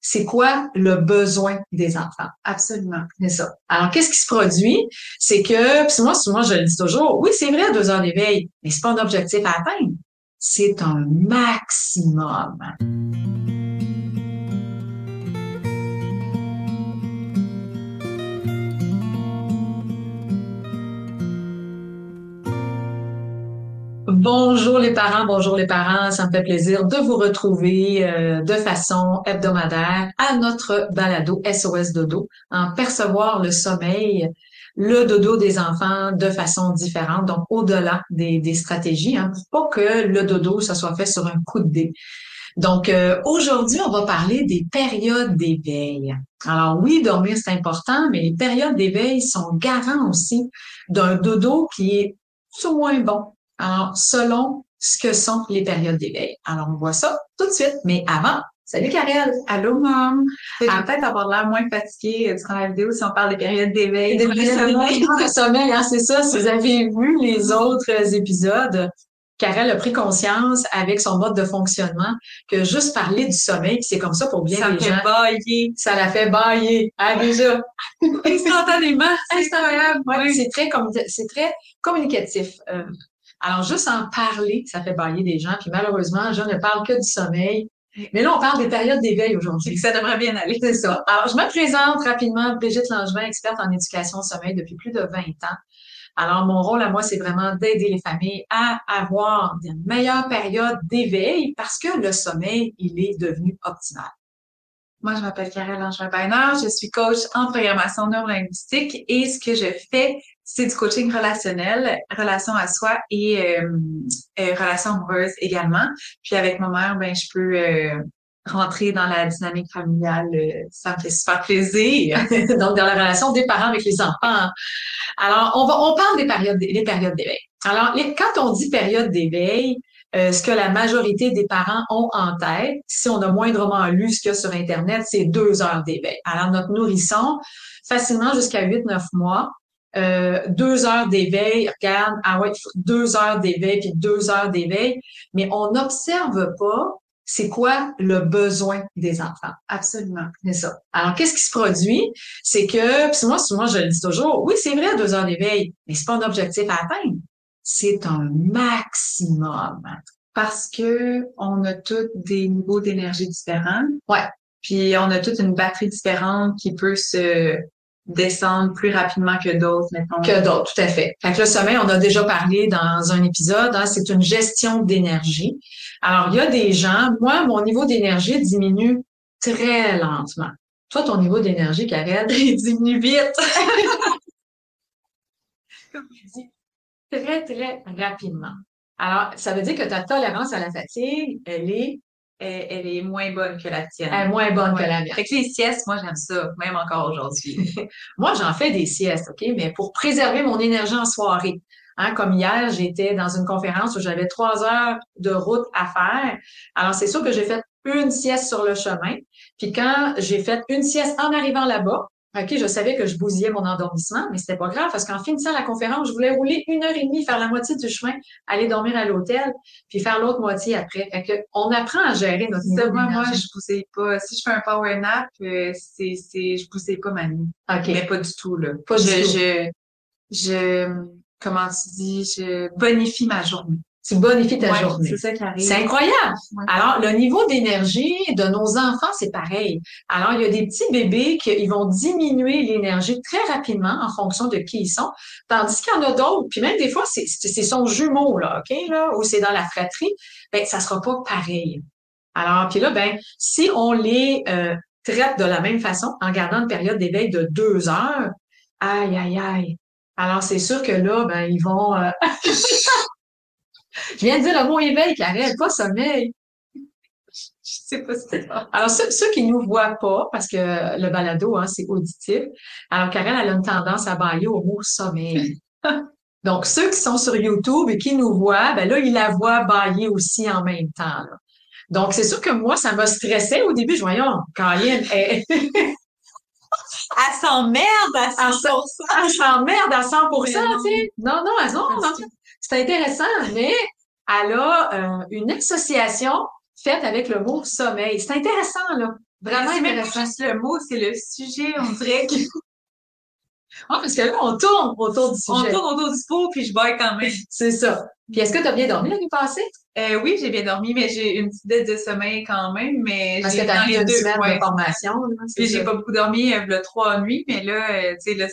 c'est quoi le besoin des enfants? Absolument. C'est ça. Alors, qu'est-ce qui se produit? C'est que, puis moi, souvent, je le dis toujours, oui, c'est vrai, deux heures d'éveil, mais c'est pas un objectif à atteindre. C'est un maximum. Bonjour les parents, bonjour les parents. Ça me fait plaisir de vous retrouver euh, de façon hebdomadaire à notre balado SOS Dodo, en percevoir le sommeil, le dodo des enfants de façon différente, donc au-delà des, stratégies, hein, pour pas que le dodo, ça soit fait sur un coup de dé. Donc euh, aujourd'hui, on va parler des périodes d'éveil. Alors oui, dormir c'est important, mais les périodes d'éveil sont garants aussi d'un dodo qui est moins bon alors, selon ce que sont les périodes d'éveil. Alors, on voit ça tout de suite. Mais avant, salut Karel! Allô, maman! Vais peut-être avoir l'air moins fatiguée durant la vidéo si on parle des périodes d'éveil. Des périodes d'éveil, le sommeil, hein, c'est ça. Si vous avez vu les autres épisodes, Karel a pris conscience avec son mode de fonctionnement que juste parler du sommeil, c'est comme ça pour bien ça les gens. Ça fait bailler. Ça la fait bailler. Ah, déjà. Instantanément. Instantanément. Ouais, C'est très, c'est très communicatif. Euh, alors, juste en parler, ça fait bailler des gens. Puis malheureusement, je ne parle que du sommeil. Mais là, on parle des périodes d'éveil aujourd'hui. Ça devrait bien aller. C'est ça. Alors, je me présente rapidement, Brigitte Langevin, experte en éducation au sommeil depuis plus de 20 ans. Alors, mon rôle à moi, c'est vraiment d'aider les familles à avoir une meilleure période d'éveil parce que le sommeil, il est devenu optimal. Moi, je m'appelle Karel Langevin-Bainer, je suis coach en programmation neurolinguistique et ce que je fais, c'est du coaching relationnel, relation à soi et euh, euh, relation amoureuse également. Puis avec ma mère, ben je peux euh, rentrer dans la dynamique familiale, ça me fait super plaisir. Donc dans la relation des parents avec les enfants. Alors on va, on parle des périodes, des périodes d'éveil. Alors quand on dit période d'éveil, ce que la majorité des parents ont en tête, si on a moindrement lu ce qu'il y a sur Internet, c'est deux heures d'éveil. Alors, notre nourrisson, facilement jusqu'à 8-9 mois, euh, deux heures d'éveil, regarde, ah ouais, deux heures d'éveil, puis deux heures d'éveil, mais on n'observe pas c'est quoi le besoin des enfants. Absolument. C'est ça. Alors, qu'est-ce qui se produit? C'est que, puis moi, moi, je le dis toujours, oui, c'est vrai, deux heures d'éveil, mais c'est pas un objectif à atteindre. C'est un maximum. Parce que on a tous des niveaux d'énergie différents. Ouais. Puis on a toute une batterie différente qui peut se descendre plus rapidement que d'autres, mettons. Que d'autres, tout à fait. Fait que le sommeil, on a déjà parlé dans un épisode, hein, c'est une gestion d'énergie. Alors, il y a des gens, moi, mon niveau d'énergie diminue très lentement. Toi, ton niveau d'énergie, Karel, il diminue vite. Comme tu dis, très, très rapidement. Alors, ça veut dire que ta tolérance à la fatigue, elle est elle, est moins bonne que la tienne. Elle est moins bonne que la mienne. Fait que les siestes, moi, j'aime ça, même encore aujourd'hui. moi, j'en fais des siestes, OK? Mais pour préserver mon énergie en soirée. Hein, comme hier, j'étais dans une conférence où j'avais trois heures de route à faire. Alors, c'est sûr que j'ai fait une sieste sur le chemin. Puis quand j'ai fait une sieste en arrivant là-bas, OK, je savais que je bousillais mon endormissement, mais c'était pas grave parce qu'en finissant la conférence, je voulais rouler une heure et demie, faire la moitié du chemin, aller dormir à l'hôtel, puis faire l'autre moitié après. Fait que on apprend à gérer notre moi, moi, je bousille pas. Si je fais un power nap, euh, c'est, c'est, je bousille pas ma nuit. OK. Mais pas du tout, là. Pas je, du tout. Je, je, comment tu dis, je bonifie ma journée. Tu bonifies ta journée. C'est ça qui arrive. C'est incroyable. Alors, le niveau d'énergie de nos enfants, c'est pareil. Alors, il y a des petits bébés qui ils vont diminuer l'énergie très rapidement en fonction de qui ils sont, tandis qu'il y en a d'autres, puis même des fois, c'est son jumeau, là, OK, là, ou c'est dans la fratrie, ben, ça sera pas pareil. Alors, puis là, ben, si on les euh, traite de la même façon, en gardant une période d'éveil de deux heures, aïe, aïe, aïe. Alors, c'est sûr que là, ben, ils vont... Euh, Je viens de dire le mot éveil, Karel, pas sommeil. Je sais pas si c'est Alors, ceux, qui qui nous voient pas, parce que le balado, hein, c'est auditif, alors Karel, elle a une tendance à bailler au mot sommeil. Donc, ceux qui sont sur YouTube et qui nous voient, ben là, ils la voient bailler aussi en même temps. Donc, c'est sûr que moi, ça m'a stressé au début. Je voyais, Karine, elle... elle s'emmerde à 100%. Elle s'emmerde à 100%, tu sais. Non, non, non, non c'est intéressant, mais elle a euh, une association faite avec le mot sommeil. C'est intéressant, là. Vraiment intéressant. juste le mot, c'est le sujet. On dirait que Ah, parce que là, on tourne autour du on sujet. tourne autour du pot puis je baille quand même. C'est ça. Puis est-ce que tu as bien dormi la nuit passée? Euh, oui, j'ai bien dormi, mais j'ai une petite dette de sommeil quand même. Mais Parce j'ai que tu as dans eu les une deux, semaine ouais. de formation. là, Puis j'ai pas beaucoup dormi, euh, le trois nuits, mais là, euh, tu sais, là,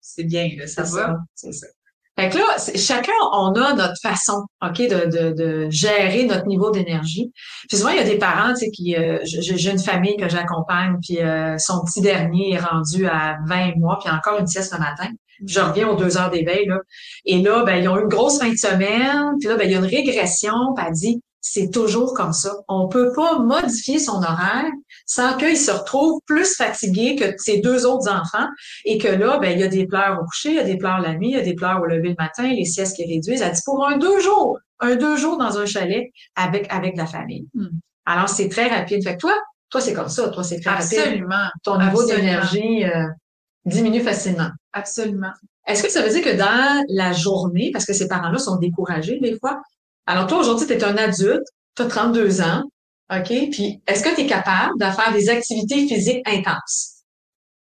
c'est, bien, là, ça va. c'est ça. Fait que là, chacun, on a notre façon, OK, de, de, de gérer notre niveau d'énergie. Puis souvent, il y a des parents, tu sais, qui, euh, j'ai j'ai une famille que j'accompagne, puis euh, son petit dernier est rendu à 20 mois, puis encore une sieste le matin. Je reviens aux deux heures d'éveil, là. Et là, ben, ils ont eu une grosse fin de semaine, puis là, ben, il y a une régression, puis elle dit, c'est toujours comme ça. On peut pas modifier son horaire sans qu'il se retrouve plus fatigué que ses deux autres enfants et que là, ben, il y a des pleurs au coucher, il y a des pleurs la nuit, il y a des pleurs au lever le matin, les siestes qui réduisent. Elle dit pour un deux jours, un deux jours dans un chalet avec, avec la famille. Hmm. Alors, c'est très rapide. Fait que toi, toi, c'est comme ça. Toi, c'est très rapide. Absolument, Ton niveau d'énergie euh, diminue facilement. absolument. Est-ce que ça veut dire que dans la journée, parce que ces parents-là sont découragés des fois, alors toi, aujourd'hui, tu es un adulte, tu as 32 ans, OK? Puis, est-ce que tu es capable de faire des activités physiques intenses?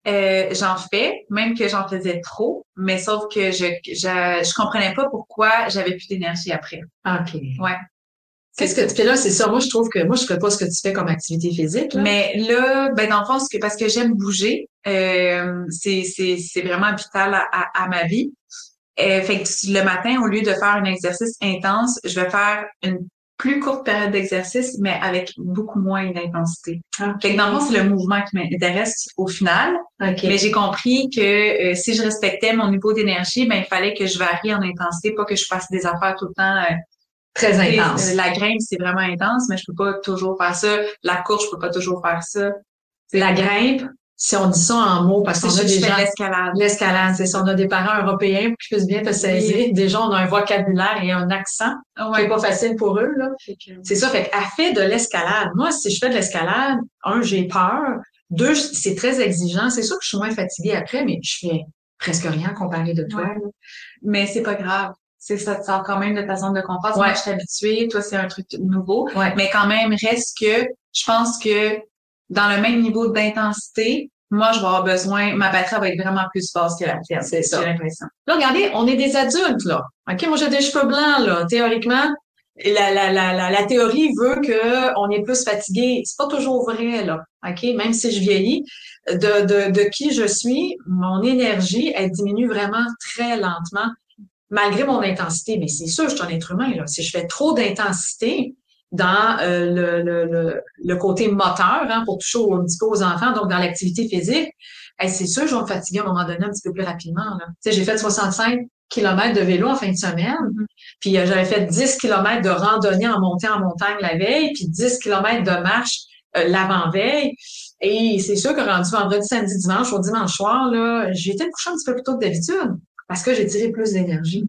Euh, j'en fais, même que j'en faisais trop, mais sauf que je, je, je comprenais pas pourquoi j'avais plus d'énergie après. OK. Ouais. Qu'est-ce que tu fais là? C'est ça. Moi, je trouve que moi, je fais pas ce que tu fais comme activité physique. Là. Mais là, ben dans le fond, que, parce que j'aime bouger, euh, c'est, c'est, c'est vraiment vital à, à, à ma vie. Euh, fait que le matin, au lieu de faire un exercice intense, je vais faire une plus courte période d'exercice, mais avec beaucoup moins d'intensité. Fait que dans le fond, c'est le mouvement qui m'intéresse au final. OK. Mais j'ai compris que euh, si je respectais mon niveau d'énergie, ben il fallait que je varie en intensité, pas que je fasse des affaires tout le temps. euh, Très tu sais, intense. euh, la grimpe, c'est vraiment intense, mais je peux pas toujours faire ça. La course, je peux pas toujours faire ça. La grimpe, si on dit ça en mots, parce qu'on a des gens... de l'escalade. L'escalade, c'est ça. On a des parents européens qui puissent bien te saisir. Déjà, on a un vocabulaire et un accent qui Ouais. est pas facile pour eux, là. C'est ça. Fait qu'elle fait de l'escalade. Moi, si je fais de l'escalade, un, j'ai peur. Deux, c'est très exigeant. C'est sûr que je suis moins fatiguée après, mais je fais presque rien comparé de toi. Ouais. Mais c'est pas grave. C'est ça, tu sors quand même de ta zone de confort. Ouais. Moi, je suis habituée. Toi, c'est un truc nouveau. Ouais. Mais quand même, reste que je pense que dans le même niveau d'intensité, moi, je vais avoir besoin, ma batterie va être vraiment plus basse que la tienne. C'est ça. J'ai l'impression. Là, regardez, on est des adultes, là. OK? Moi, j'ai des cheveux blancs, là. Théoriquement, la, la, la, la, la théorie veut que on est plus fatigué. C'est pas toujours vrai, là. OK? Même si je vieillis, de, de, de qui je suis, mon énergie, elle diminue vraiment très lentement, malgré mon intensité. Mais c'est sûr, je suis un être humain, là. Si je fais trop d'intensité dans euh, le, le, le, le côté moteur, hein, pour toucher un petit aux enfants, donc dans l'activité physique, c'est sûr, je vais me fatiguer à un moment donné un petit peu plus rapidement. J'ai fait 65 kilomètres de vélo en fin de semaine, puis euh, j'avais fait 10 kilomètres de randonnée en montée en montagne la veille, puis 10 kilomètres de marche euh, l'avant-veille. Et c'est sûr que rendu vendredi, samedi, dimanche, au dimanche soir, là, j'ai été coucher un petit peu plus tôt que d'habitude parce que j'ai tiré plus d'énergie.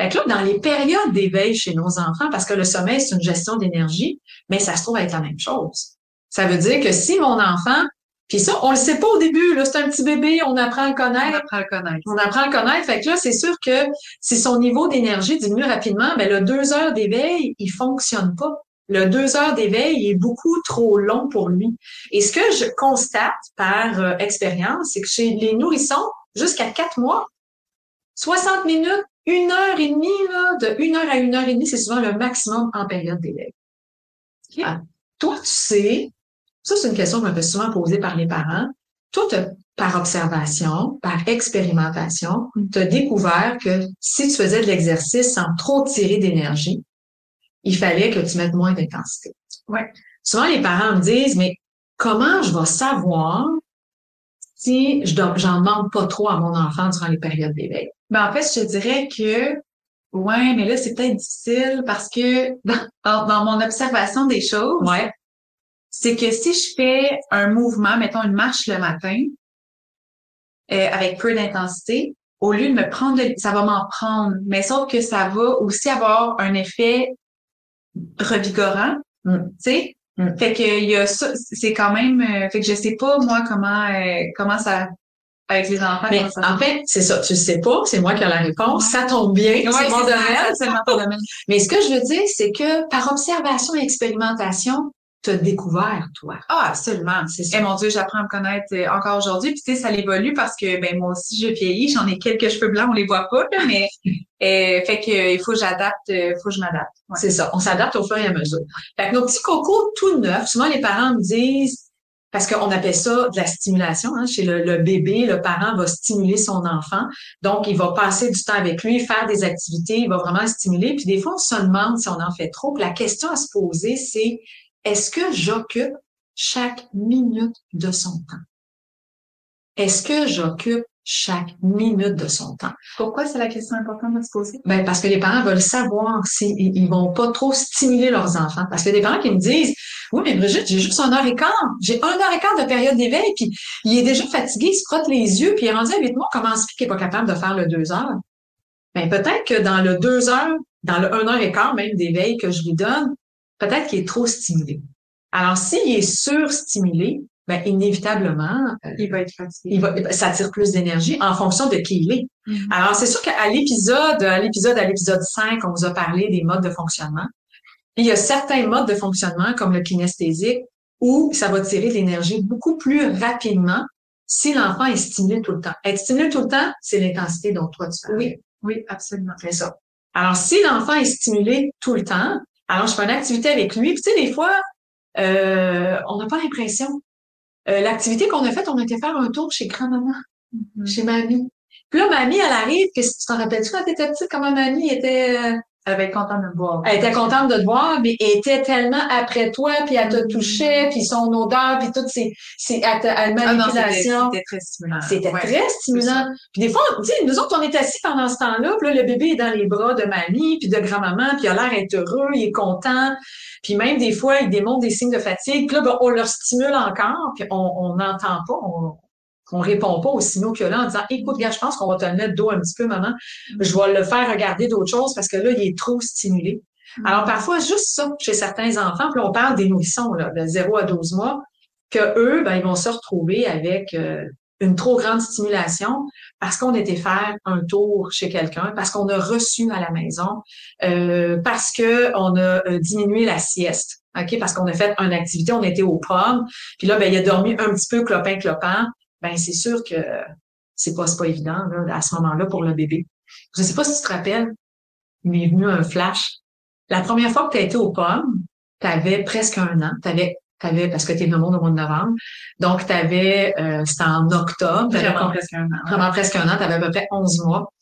Fait que là, dans les périodes d'éveil chez nos enfants, parce que le sommeil, c'est une gestion d'énergie, mais ça se trouve être la même chose. Ça veut dire que si mon enfant puis ça, on le sait pas au début, là, c'est un petit bébé, on apprend à le On connaître, apprend à le connaître. on apprend à le connaître. Fait que là, c'est sûr que si son niveau d'énergie diminue rapidement, ben le deux heures d'éveil, il fonctionne pas. Le deux heures d'éveil il est beaucoup trop long pour lui. Et ce que je constate par euh, expérience, c'est que chez les nourrissons, jusqu'à quatre mois, 60 minutes, une heure et demie, là, de une heure à une heure et demie, c'est souvent le maximum en période. Ok. Ah, toi, tu sais, ça, c'est une question que je me fais souvent poser par les parents. Toi, par observation, par expérimentation, tu as découvert que si tu faisais de l'exercice sans trop tirer d'énergie, il fallait que tu mettes moins d'intensité. Ouais. Souvent, les parents me disent, mais comment je vais savoir si je j'en demande pas trop à mon enfant durant les périodes d'éveil? Ben, en fait, je te dirais que, ouais, mais là, c'est peut-être difficile parce que dans, dans, dans mon observation des choses, Ouais. c'est que si je fais un mouvement, mettons une marche le matin, euh, avec peu d'intensité, au lieu de me prendre, de- ça va m'en prendre. Mais sauf que ça va aussi avoir un effet revigorant, Mm. tu sais? Mm. Fait que il y a ça, c'est quand même, euh, fait que je sais pas moi comment euh, comment ça avec les enfants. Mais ça en fait, c'est ça. Tu sais pas, c'est moi qui ai la réponse. Ça tombe bien. Ouais, c'est mon c'est domaine. ton domaine. Mais ce que je veux dire, c'est que par observation et expérimentation, t'as découvert, toi? Ah, absolument. C'est ça. Et mon Dieu, j'apprends à me connaître euh, encore aujourd'hui. Puis tu sais, ça évolue parce que ben moi aussi, je vieillis. J'en ai quelques cheveux blancs, on les voit pas, mais euh, fait que il faut que j'adapte, il faut que je m'adapte. C'est ça. On s'adapte au fur et à mesure. Fait que nos petits cocos tout neufs, souvent les parents me disent parce qu'on appelle ça de la stimulation. Hein. Chez le, bébé, le parent va stimuler son enfant. Donc, il va passer du temps avec lui, faire des activités, il va vraiment stimuler. Puis des fois, on se demande si on en fait trop. Puis la question à se poser, c'est est-ce que j'occupe chaque minute de son temps? Est-ce que j'occupe chaque minute de son temps? Pourquoi c'est la question importante de se poser? Ben, parce que les parents veulent savoir s'ils ils vont pas trop stimuler leurs enfants. Parce que des parents qui me disent, oui, mais Brigitte, j'ai juste un heure et quart. J'ai un heure et quart de période d'éveil, puis il est déjà fatigué, il se frotte les yeux, puis il est rendu à huit mois, comment se fait qu'il est pas capable de faire le deux heures? Ben, peut-être que dans le deux heures, dans le un heure et quart même d'éveil que je lui donne, peut-être qu'il est trop stimulé. Alors, s'il est surstimulé, ben, inévitablement, euh, il va être fatigué. Il va, ça tire plus d'énergie en fonction de qui il est. Mm-hmm. Alors, c'est sûr qu'à l'épisode, à l'épisode, à l'épisode 5, on vous a parlé des modes de fonctionnement. il y a certains modes de fonctionnement, comme le kinesthésique, où ça va tirer de l'énergie beaucoup plus rapidement si l'enfant est stimulé tout le temps. Être stimulé tout le temps, c'est l'intensité dont toi tu parles. Oui, oui, absolument. C'est ça. Alors, si l'enfant est stimulé tout le temps, alors je fais une activité avec lui. Puis, tu sais, des fois, euh, on n'a pas l'impression euh, l'activité qu'on a faite, on était faire un tour chez grand-maman, mm-hmm. chez mamie. Puis là, mamie, elle arrive, que tu t'en rappelles-tu quand t'étais petite, comment mamie était... Elle avait contente de te voir. Elle était contente de te voir, mais elle était tellement après toi, puis elle te mm-hmm. touchait, puis son odeur, puis toutes ces, ces manipulations. Ah c'était très stimulant. C'était très stimulant. Puis des fois, tu sais, nous autres, on est assis pendant ce temps-là, puis là, le bébé est dans les bras de mamie, puis de grand-maman, puis il a l'air être heureux, il est content. Puis même des fois, ils démontrent des signes de fatigue. Puis là, ben, on leur stimule encore, puis on n'entend pas, on, on répond pas aux signaux qu'il y a là en disant écoute, gars, je pense qu'on va te le mettre dos un petit peu, maman. Je vais le faire regarder d'autres choses parce que là, il est trop stimulé. Mm. Alors, parfois, juste ça, chez certains enfants, puis on parle des nourrissons, là, de 0 à 12 mois, que eux, ben, ils vont se retrouver avec euh, une trop grande stimulation parce qu'on était faire un tour chez quelqu'un, parce qu'on a reçu à la maison, euh, parce que on a euh, diminué la sieste, ok, parce qu'on a fait une activité, on était aux pommes, puis là ben il a dormi un petit peu clopin clopin, ben c'est sûr que c'est pas pas évident là, à ce moment-là pour le bébé. Je sais pas si tu te rappelles, il m'est venu un flash. La première fois que tu as été aux pommes, tu avais presque un an, tu avais T'avais, parce que tu es le monde au mois de novembre. Donc, tu avais, euh, c'était en octobre. Vraiment presque un an. Vraiment presque un an. Tu avais à peu près 11 mois.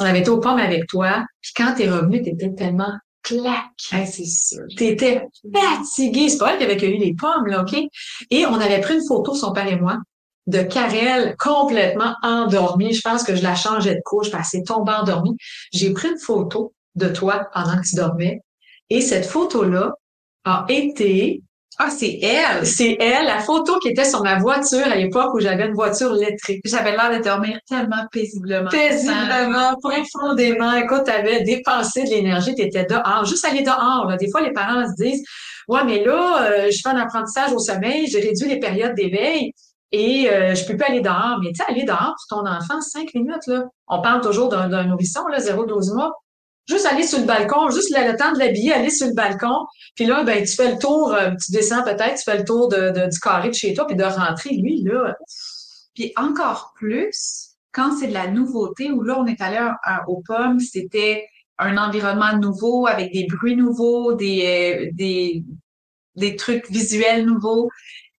On avait été aux pommes avec toi. Puis quand tu es revenu, tu étais tellement claque. c'est sûr. Tu étais fatigué. C'est pas elle qui avait cueilli les pommes, là, OK? Et on avait pris une photo, son père et moi, de Karel complètement endormie. Je pense que je la changeais de couche parce qu'elle tombée endormie. J'ai pris une photo de toi pendant que tu dormais. Et cette photo-là a été ah, c'est elle! C'est elle, la photo qui était sur ma voiture à l'époque où j'avais une voiture électrique. J'avais l'air de dormir tellement paisiblement. Paisiblement, profondément. Écoute, t'avais dépensé de l'énergie, t'étais dehors. Juste aller dehors, là. Des fois, les parents se disent, ouais, mais là, euh, je fais un apprentissage au sommeil, j'ai réduit les périodes d'éveil et euh, je peux pas aller dehors. Mais tu sais, aller dehors pour ton enfant, cinq minutes, là. On parle toujours d'un nourrisson, là, 0-12 mois. Juste aller sur le balcon, juste le, temps de l'habiller, aller sur le balcon. Puis là, ben, tu fais le tour, euh, tu descends peut-être, tu fais le tour de, du carré de chez toi, puis de rentrer, lui, là. Puis encore plus, quand c'est de la nouveauté, où là, on est allé aux pommes, c'était un environnement nouveau, avec des bruits nouveaux, des, euh, des, des trucs visuels nouveaux.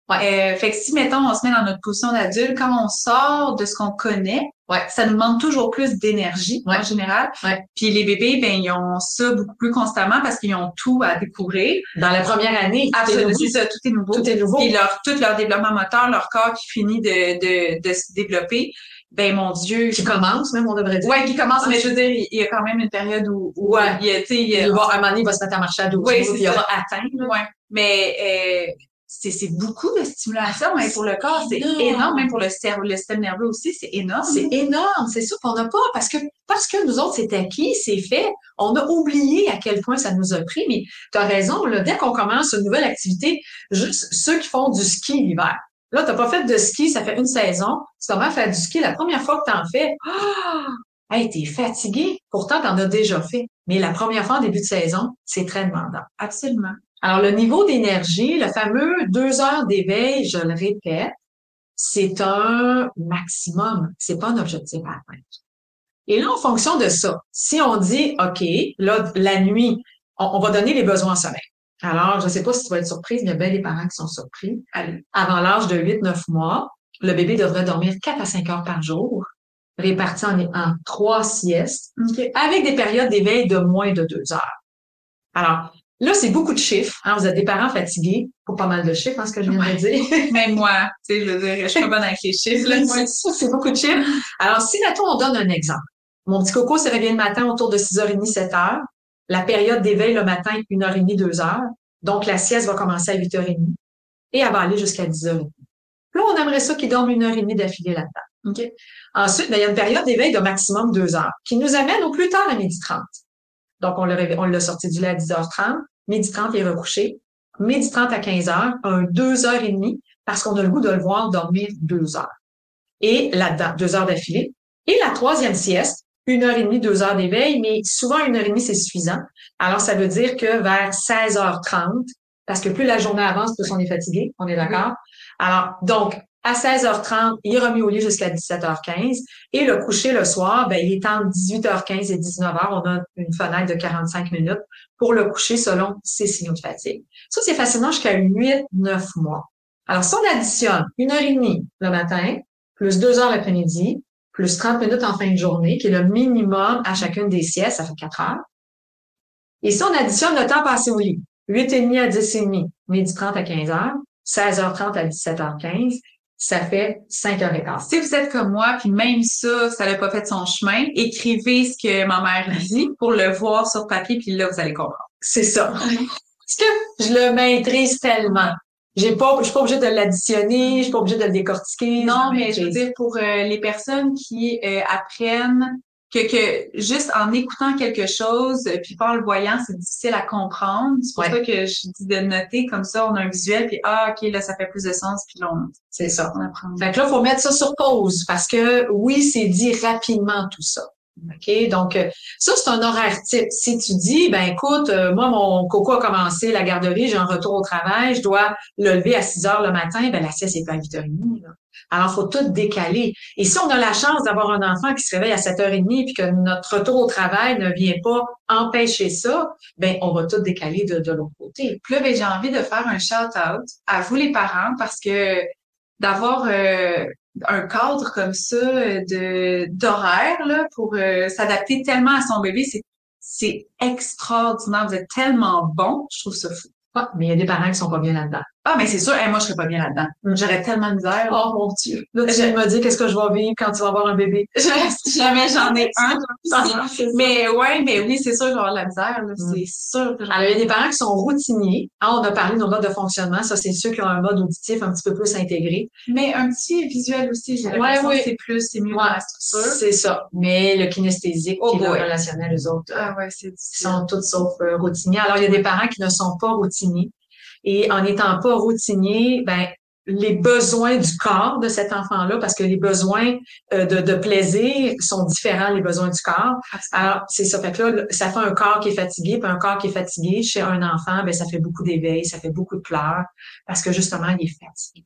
Ouais. Euh, fait que si, mettons, on se met dans notre position d'adulte, quand on sort de ce qu'on connaît, ouais. ça nous demande toujours plus d'énergie en général. Ouais. Puis les bébés, ben ils ont ça beaucoup plus constamment parce qu'ils ont tout à découvrir. Dans la première année, absolument, ça, tout est nouveau. Tout est nouveau. Puis leur, tout leur développement moteur, leur corps qui finit de, de, de se développer. Ben mon Dieu. Qui commence même, on devrait dire. Ouais, qui commence, mais je veux dire, il y a quand même une période où, où ouais. il, tu sais, il, il va, un moment donné, il va se mettre à marcher à 12 ouais, puis il va atteindre. Ouais. Mais euh, c'est beaucoup de stimulation hein, pour le corps, c'est énorme, même pour le cerveau, le système nerveux aussi, c'est énorme. C'est énorme, c'est sûr qu'on n'a pas, parce que parce que nous autres, c'est acquis, c'est fait, on a oublié à quel point ça nous a pris, mais tu as raison, là, dès qu'on commence une nouvelle activité, juste ceux qui font du ski l'hiver, là, tu n'as pas fait de ski, ça fait une saison, tu commences à faire du ski, la première fois que tu en fais, ah! Hey, t'es fatigué. Pourtant, tu en as déjà fait. Mais la première fois en début de saison, c'est très demandant. Absolument. Alors, le niveau d'énergie, le fameux deux heures d'éveil, je le répète, c'est un maximum. C'est pas un objectif à atteindre. Et là, en fonction de ça, si on dit, OK, là, la nuit, on, va donner les besoins en sommeil. Alors, je ne sais pas si tu vas être surprise, mais il y a bien des parents qui sont surpris. Avant l'âge de 8-9 mois, le bébé devrait dormir 4 à 5 heures par jour, répartis en, en trois siestes, avec des périodes d'éveil de moins de 2 heures. Alors, là, c'est beaucoup de chiffres. Hein, vous êtes des parents fatigués pour pas mal de chiffres, hein, ce que je viens de dire. Même moi, tu sais, je veux dire, je suis pas bonne avec les chiffres. c'est beaucoup de chiffres. Alors, si, mettons, on donne un exemple. Mon petit coco se réveille le matin autour de 6h30, 7h. La période d'éveil le matin, 1h30, 2h. Donc, la sieste va commencer à 8h30 et elle va aller jusqu'à 10h30. Là, on aimerait ça qu'il dorme une heure et demie d'affilée là-dedans. OK? Ensuite, ben, il y a une période d'éveil de maximum deux heures qui nous amène au plus tard à midi 30. Donc, on l'a sorti du lait à 10h30. Midi 30, il est recouché. Midi 30 à 15h, un deux heures et demie parce qu'on a le goût de le voir dormir deux heures. Et là-dedans, deux heures d'affilée. Et la troisième sieste, une heure et demie, deux heures d'éveil, mais souvent une heure et demie, c'est suffisant. Alors, ça veut dire que vers 16h30, parce que plus la journée avance, plus on est fatigué, on est d'accord? Alors, donc, à 16h30, il est remis au lit jusqu'à 17h15. Et le coucher le soir, ben, il est entre 18h15 et 19h. On a une fenêtre de 45 minutes pour le coucher selon ses signaux de fatigue. Ça, c'est facilement jusqu'à 8, 9 mois. Alors, si on additionne une heure et demie le matin, plus deux heures l'après-midi, plus 30 minutes en fin de journée, qui est le minimum à chacune des siestes, ça fait 4 heures. Et si on additionne le temps passé au lit, 8h30 à 10h30, midi 30 à 15h, 16h30 à 17h15, ça fait 5h15. Si vous êtes comme moi, puis même ça, ça n'a pas fait son chemin, écrivez ce que ma mère dit pour le voir sur papier, puis là, vous allez comprendre. C'est ça. Parce que je le maîtrise tellement. J'ai pas, je suis pas obligée de l'additionner, je suis pas obligée de le décortiquer. Non, mais je veux dire, pour euh, les personnes qui euh, apprennent que, que juste en écoutant quelque chose, puis pas en le voyant, c'est difficile à comprendre. C'est pour ça que je dis de noter comme ça, on a un visuel, puis ah, OK, là, ça fait plus de sens, puis là, C'est ça. On apprend. Fait que là, faut mettre ça sur pause, parce que oui, c'est dit rapidement tout ça. OK? Donc, euh, ça, c'est un horaire type. Si tu dis, ben écoute, euh, moi, mon coco a commencé la garderie, j'ai un retour au travail, je dois le lever à 6 heures le matin, ben la sieste est à 8h30. Là. Alors, faut tout décaler. Et si on a la chance d'avoir un enfant qui se réveille à 7h30 puis que notre retour au travail ne vient pas empêcher ça, ben on va tout décaler de, de l'autre côté. Puis là, ben, j'ai envie de faire un shout-out à vous les parents parce que d'avoir euh, un cadre comme ça de d'horaire là pour euh, s'adapter tellement à son bébé, c'est c'est extraordinaire. Vous êtes tellement bon, je trouve ça fou. Ah, mais il y a des parents qui sont pas bien là-dedans. Ah, mais c'est sûr, et moi, je serais pas bien là-dedans. Mm. J'aurais tellement de misère. Oh mon Dieu. Là, tu je... me dis qu'est-ce que je vais vivre quand tu vas avoir un bébé. Jamais j'en ai un. mais ouais, mais oui, c'est sûr que je vais avoir de la misère. Mm. C'est sûr. Alors, il y a des parents qui sont routiniers. Ah, on a parlé de nos modes de fonctionnement. Ça, c'est ceux qui ont un mode auditif un petit peu plus intégré. Mais un petit visuel aussi, j'ai ouais, oui. c'est plus, c'est mieux ouais, la structure. C'est ça. Mais le kinesthésique, oh, le relationnel, les autres, ah, ouais, c'est sont toutes sauf euh, routiniers. Alors, il y a des parents qui ne sont pas routiniers. Et en n'étant pas routinier, ben les besoins du corps de cet enfant-là, parce que les besoins euh, de, de, plaisir sont différents, les besoins du corps. Alors, c'est ça. Fait que là, ça fait un corps qui est fatigué, puis un corps qui est fatigué chez un enfant, ben ça fait beaucoup d'éveil, ça fait beaucoup de pleurs, parce que justement, il est fatigué.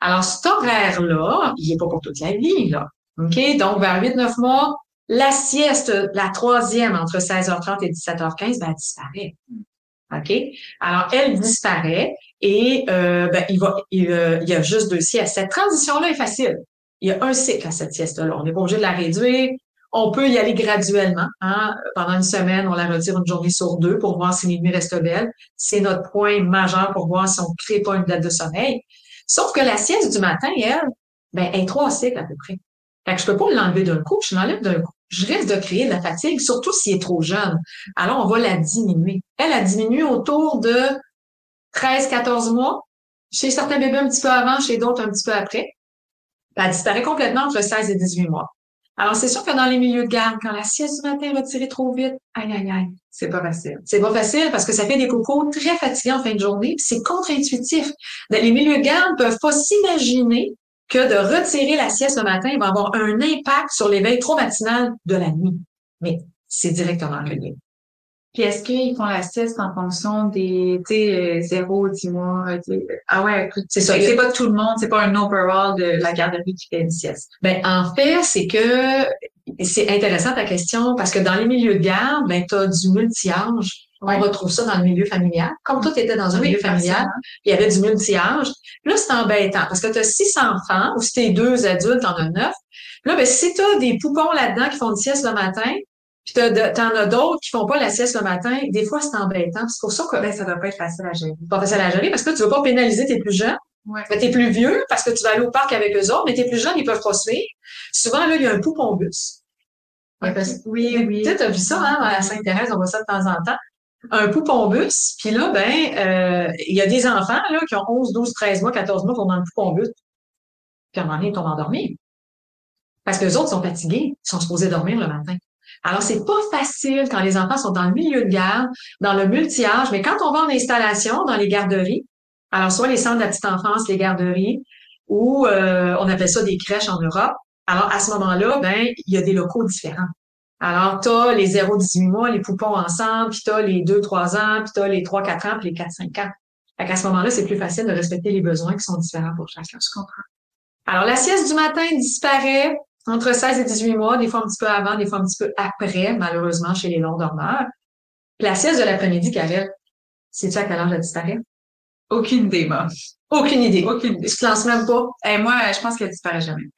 Alors, cet horaire-là, il est pas pour toute la vie, là. OK? Donc, vers 8-9 mois, la sieste, la troisième, entre 16h30 et 17h15, ben, elle disparaît. Alors, elle disparaît et euh, ben, il, va, il, euh, il, y a juste deux siestes. Cette transition-là est facile. Il y a un cycle à cette sieste-là. On n'est pas obligé de la réduire. On peut y aller graduellement. Hein? Pendant une semaine, on la retire une journée sur deux pour voir si les nuits restent belles. C'est notre point majeur pour voir si on ne crée pas une dette de sommeil. Sauf que la sieste du matin, elle, ben, elle est trois cycles à peu près. Fait que je peux pas l'enlever d'un coup, je l'enlève d'un coup je risque de créer de la fatigue, surtout s'il est trop jeune. Alors, on va la diminuer. Elle a diminué autour de 13-14 mois. Chez certains bébés un petit peu avant, chez d'autres un petit peu après. Elle disparaît complètement entre 16 et 18 mois. Alors, c'est sûr que dans les milieux de garde, quand la sieste du matin est retirée trop vite, aïe, aïe, aïe. C'est pas facile. C'est pas facile parce que ça fait des cocos très fatigants en fin de journée, puis c'est contre-intuitif. Les milieux de garde peuvent pas s'imaginer que de retirer la sieste le matin va avoir un impact sur l'éveil trop matinal de la nuit. Mais c'est directement relié. Puis est-ce qu'ils font la sieste en fonction des, tu sais, 0, 10 mois? Ah ouais, c'est ça. C'est pas tout le monde, c'est pas un overall de la garderie qui fait une sieste. Ben, en fait, c'est que c'est intéressant ta question parce que dans les milieux de garde, ben, tu as du multi-âge. On retrouve ça dans le milieu familial. Comme toi, tu étais dans un milieu familial, il y avait du multi-âge. Là, c'est embêtant parce que tu as six enfants ou si tu es deux adultes, tu en as neuf. Là, ben, si tu as des poupons là-dedans qui font une sieste le matin, puis t'en as d'autres qui font pas la sieste le matin, des fois, c'est embêtant. C'est pour ça que ben, ça doit pas être facile à gérer. Pas facile à gérer parce que tu veux pas pénaliser tes plus jeunes. Ouais. Ben, t'es plus vieux parce que tu vas aller au parc avec eux autres, mais tes plus jeunes, ils peuvent pas suivre. Souvent, là, il y a un poupon bus. Oui, oui. Tu as vu ça, hein, à Sainte-Thérèse, on voit ça de temps en temps. Un poupon bus, puis là, ben, euh, il y a des enfants là, qui ont 11, 12, 13 mois, 14 mois qui vont dans le poupon bus. Puis à un moment donné, ils tombent endormis. Parce que les autres sont fatigués, ils sont supposés dormir le matin. Alors, c'est pas facile quand les enfants sont dans le milieu de garde, dans le multi-âge, mais quand on va en installation, dans les garderies, alors soit les centres de la petite enfance, les garderies, ou euh, on appelle ça des crèches en Europe, alors à ce moment-là, ben, il y a des locaux différents. Alors, tu as les 0-18 mois, les poupons ensemble, puis tu as les 2-3 ans, puis tu as les 3-4 ans, puis les 4-5 ans. Fait qu'à ce moment-là, c'est plus facile de respecter les besoins qui sont différents pour chacun. Je comprends. Alors, la sieste du matin disparaît entre 16 et 18 mois, des fois un petit peu avant, des fois un petit peu après, malheureusement, chez les longs dormeurs. la sieste de l'après-midi, Karel, sais-tu à quel âge elle disparaît? Aucune idée, moi. Aucune idée. Aucune idée. Tu te lances même pas? Et moi, je pense qu'elle disparaît jamais.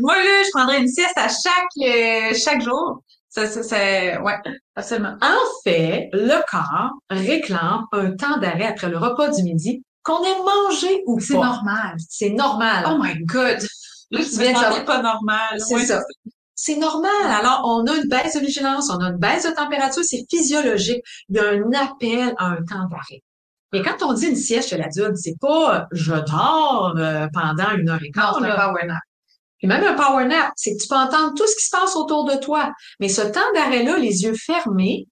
Moi, là, je prendrais une sieste à chaque, euh, chaque jour. Ça, ça, ça, ouais, absolument. En fait, le corps réclame un temps d'arrêt après le repas du midi qu'on ait mangé ou pas. C'est normal. C'est normal. Oh my God. Là, tu viens pas normal. C'est ça. C'est normal. Alors, on a une baisse de vigilance, on a une baisse de température, c'est physiologique. Il y a un appel à un temps d'arrêt. Mais quand on dit une sieste chez l'adulte, c'est pas je dors euh, pendant une heure et quart. Non, un power nap. Puis même un power nap, c'est que tu peux entendre tout ce qui se passe autour de toi. Mais ce temps d'arrêt-là, les yeux fermés,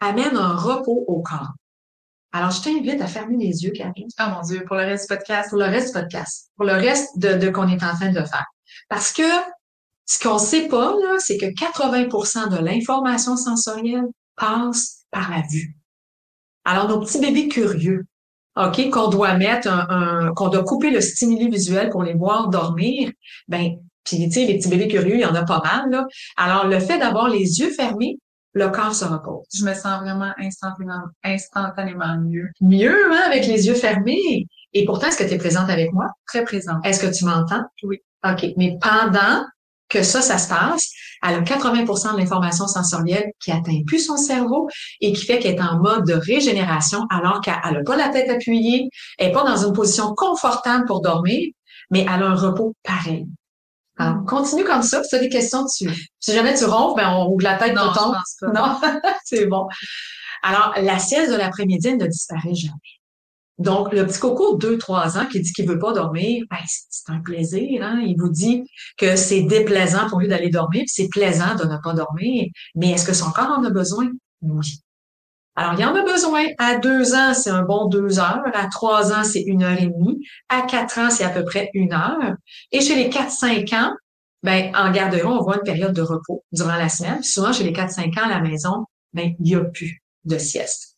amène un repos au corps. Alors, je t'invite à fermer les yeux, Karine. Oh mon Dieu, pour le reste du podcast. Pour le reste du podcast. Pour le reste de, de qu'on est en train de faire. Parce que ce qu'on sait pas, là, c'est que 80% de l'information sensorielle passe par la vue. Alors, nos petits bébés curieux, OK, qu'on doit mettre un, qu'on doit couper le stimuli visuel pour les voir dormir, ben, puis tu sais, les petits bébés curieux, il y en a pas mal, là. Alors, le fait d'avoir les yeux fermés, le corps se repose. Je me sens vraiment instantanément, instantanément mieux. Mieux, hein, avec les yeux fermés. Et pourtant, est-ce que tu es présente avec moi? Très présente. Est-ce que tu m'entends? Oui. OK. Mais pendant que ça, ça se passe, elle a 80% de l'information sensorielle qui atteint plus son cerveau et qui fait qu'elle est en mode de régénération alors qu'elle n'a pas la tête appuyée, elle n'est pas dans une position confortable pour dormir, mais elle a un repos pareil. Alors, continue comme ça. Si tu as des questions dessus. Si jamais tu ronfles, ben, on ouvre la tête non, de Non, c'est bon. Alors, la sieste de l'après-midi ne disparaît jamais. Donc, le petit coco de 2-3 ans qui dit qu'il veut pas dormir, ben, c'est un plaisir. Hein? Il vous dit que c'est déplaisant pour lui d'aller dormir, puis c'est plaisant de ne pas dormir. Mais est-ce que son corps en a besoin? Oui. Alors, il en a besoin. À deux ans, c'est un bon deux heures. À trois ans, c'est une heure et demie. À quatre ans, c'est à peu près une heure. Et chez les quatre, cinq ans, ben, en garderie, on voit une période de repos durant la semaine. souvent, chez les quatre, cinq ans à la maison, ben, il n'y a plus de sieste.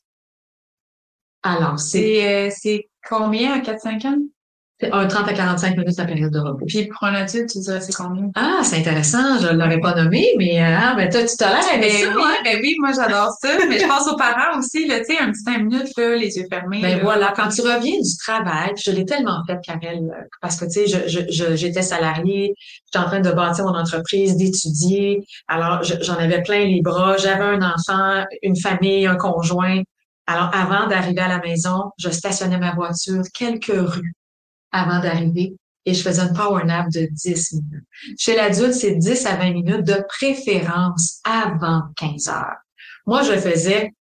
Alors, c'est, euh, c'est combien à 4-5 ans? un 30 à 45 minutes la période de repos. Puis pour un adulte, tu dirais c'est combien? Ah, c'est intéressant. Je ne l'aurais pas nommé, mais euh, ah, ben, toi, tu t'as l'air ben, ça, oui, hein? ben oui, moi j'adore ça. mais je pense aux parents aussi, là, tu sais, un petit 5 minutes, là, les yeux fermés. Ben voilà, quand tu reviens du travail, je l'ai tellement fait, Karel, parce que tu sais, je, je, j'étais salariée, j'étais en train de bâtir mon entreprise, d'étudier. Alors, j'en avais plein les bras. J'avais un enfant, une famille, un conjoint. Alors, avant d'arriver à la maison, je stationnais ma voiture quelques rues avant d'arriver et je faisais une power nap de 10 minutes. Chez l'adulte, c'est 10 à 20 minutes de préférence avant 15 heures. Moi, je faisais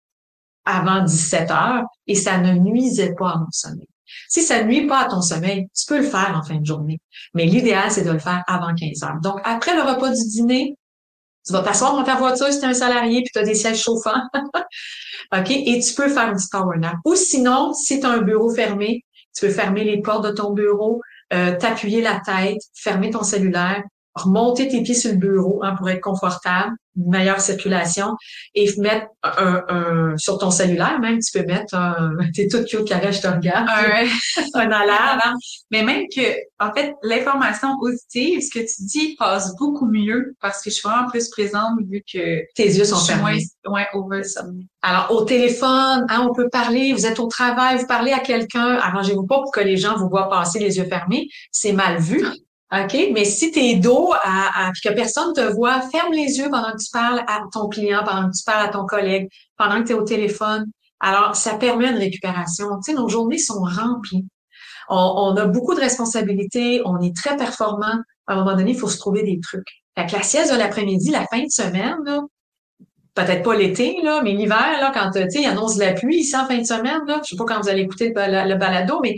avant 17 heures et ça ne nuisait pas à mon sommeil. Si ça ne nuit pas à ton sommeil, tu peux le faire en fin de journée. Mais l'idéal, c'est de le faire avant 15 heures. Donc, après le repas du dîner, tu vas t'asseoir dans ta voiture si tu es un salarié puis tu as des sièges chauffants. OK? Et tu peux faire du power nap. Ou sinon, si tu as un bureau fermé, tu peux fermer les portes de ton bureau, euh, t'appuyer la tête, fermer ton cellulaire remonter tes pieds sur le bureau hein, pour être confortable, une meilleure circulation et mettre un, un, sur ton cellulaire même tu peux mettre un t'es tout cute carré je te regarde. Un alarme. Mais même que en fait l'information auditive ce que tu dis passe beaucoup mieux parce que je suis vraiment plus présente vu que tes yeux sont fermés. ouais over alors au téléphone hein, on peut parler vous êtes au travail vous parlez à quelqu'un arrangez-vous pas pour que les gens vous voient passer les yeux fermés c'est mal vu OK? Mais si tu es dos à, à, que personne te voit, ferme les yeux pendant que tu parles à ton client, pendant que tu parles à ton collègue, pendant que tu es au téléphone. Alors, ça permet une récupération. Tu sais, nos journées sont remplies. On, a beaucoup de responsabilités, on est très performant. À un moment donné, il faut se trouver des trucs. Fait que la sieste de l'après-midi, la fin de semaine, peut-être pas l'été, là, mais l'hiver, là, quand tu sais, il annonce de la pluie ici en fin de semaine, là, je sais pas quand vous allez écouter le balado, mais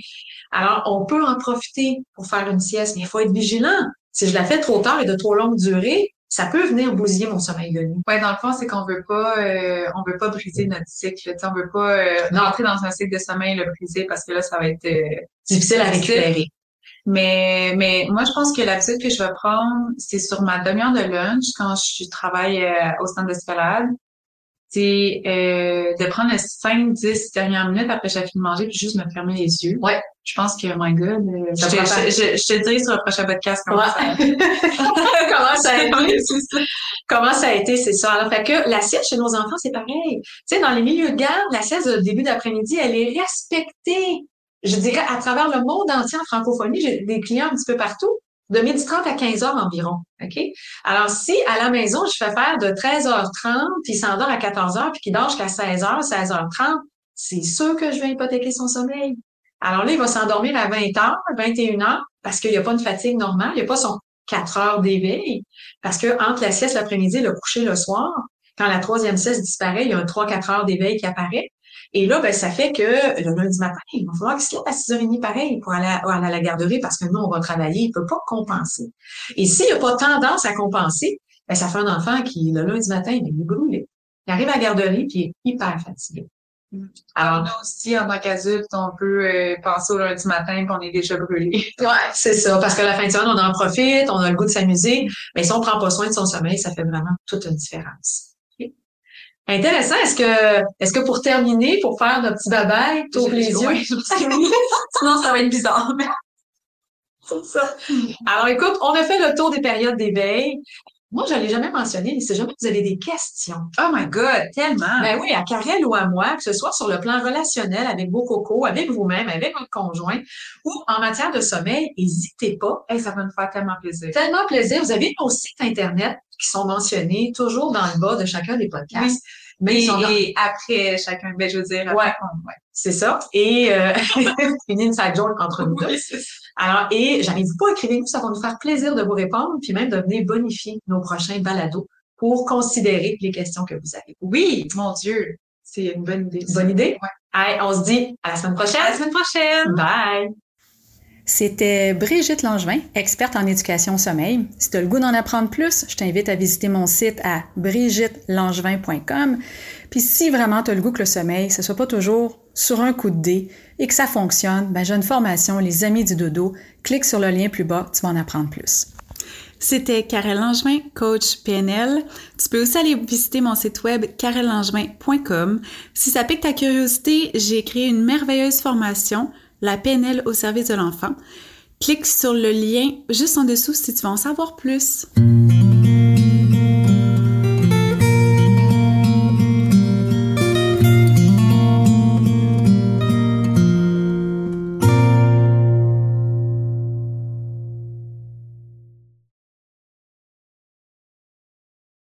alors, on peut en profiter pour faire une sieste, mais il faut être vigilant. Si je la fais trop tard et de trop longue durée, ça peut venir bousiller mon sommeil de nuit. Ouais, dans le fond, c'est qu'on veut pas, euh, on veut pas briser notre cycle. On veut pas euh, entrer dans un cycle de sommeil et le briser parce que là, ça va être euh, difficile à récupérer. Mais, mais moi, je pense que l'habitude que je vais prendre, c'est sur ma demi-heure de lunch quand je travaille au centre d'escalade c'est euh, de prendre les 5-10 dernières minutes après j'ai fini de manger puis juste me fermer les yeux. Ouais. Je pense que, oh my God, euh, je, je, je, te dirai sur le prochain podcast comment ça a été. comment ça a été, c'est ça. Comment ça a été, c'est ça. Alors, fait que la sieste chez nos enfants, c'est pareil. Tu sais, dans les milieux de garde, la sieste de début d'après-midi, elle est respectée. Je dirais, à travers le monde entier en francophonie, j'ai des clients un petit peu partout de midi 30 à 15 heures environ. OK? Alors, si à la maison, je fais faire de 13h30, puis il s'endort à 14h, puis qu'il dort jusqu'à 16h, 16h30, c'est sûr que je vais hypothéquer son sommeil. Alors là, il va s'endormir à 20h, 21h, parce qu'il n'y a pas une fatigue normale, il n'y a pas son 4 heures d'éveil, parce que entre la sieste l'après-midi et le coucher le soir, quand la troisième sieste disparaît, il y a un 3-4 heures d'éveil qui apparaît. Et là, ben, ça fait que le lundi matin, il va falloir qu'il se lève à 6h30 pareil pour aller à, à, la garderie parce que nous, on va travailler. Il peut pas compenser. Et s'il n'a pas tendance à compenser, ben, ça fait un enfant qui, le lundi matin, il est brûlé. Il arrive à la garderie puis il est hyper fatigué. Mm. Alors, nous aussi, en tant qu'adulte, on peut euh, penser au lundi matin qu'on est déjà brûlé. Ouais, c'est ça. Parce que la fin de semaine, on en profite, on a le goût de s'amuser. Mais si on prend pas soin de son sommeil, ça fait vraiment toute une différence. Intéressant. Est-ce que, est-ce que pour terminer, pour faire notre petit babaille, t'ouvres les yeux? Sinon, ça va être bizarre. C'est ça. Alors, écoute, on a fait le tour des périodes d'éveil. Moi, je l'ai jamais mentionné, mais si jamais vous avez des questions. Oh my God, tellement! Ben oui, à Karel ou à moi, que ce soit sur le plan relationnel avec vos cocos, avec vous-même, avec votre conjoint, ou en matière de sommeil, n'hésitez pas. Hey, ça va nous faire tellement plaisir. Tellement plaisir. Vous avez nos sites Internet qui sont mentionnés toujours dans le bas de chacun des podcasts. Mais et, après chacun, ben, je veux dire, ouais, ouais. c'est ça. Et euh, une inside joke entre nous deux. Alors, et j'arrive pas, écrivez-nous, ça va nous faire plaisir de vous répondre, puis même de venir bonifier nos prochains balados pour considérer les questions que vous avez. Oui, mon Dieu, c'est une bonne idée. Bonne idée? Ouais. Allez, on se dit à la semaine prochaine. À la semaine prochaine. Bye. C'était Brigitte Langevin, experte en éducation au sommeil. Si tu as le goût d'en apprendre plus, je t'invite à visiter mon site à brigittelangevin.com. Puis si vraiment tu as le goût que le sommeil, ce soit pas toujours sur un coup de dé et que ça fonctionne, ben j'ai une formation Les Amis du Dodo. Clique sur le lien plus bas, tu vas en apprendre plus. C'était Karel Langevin, coach PNL. Tu peux aussi aller visiter mon site web karellangevin.com. Si ça pique ta curiosité, j'ai créé une merveilleuse formation la PNL au service de l'enfant. Clique sur le lien juste en dessous si tu veux en savoir plus.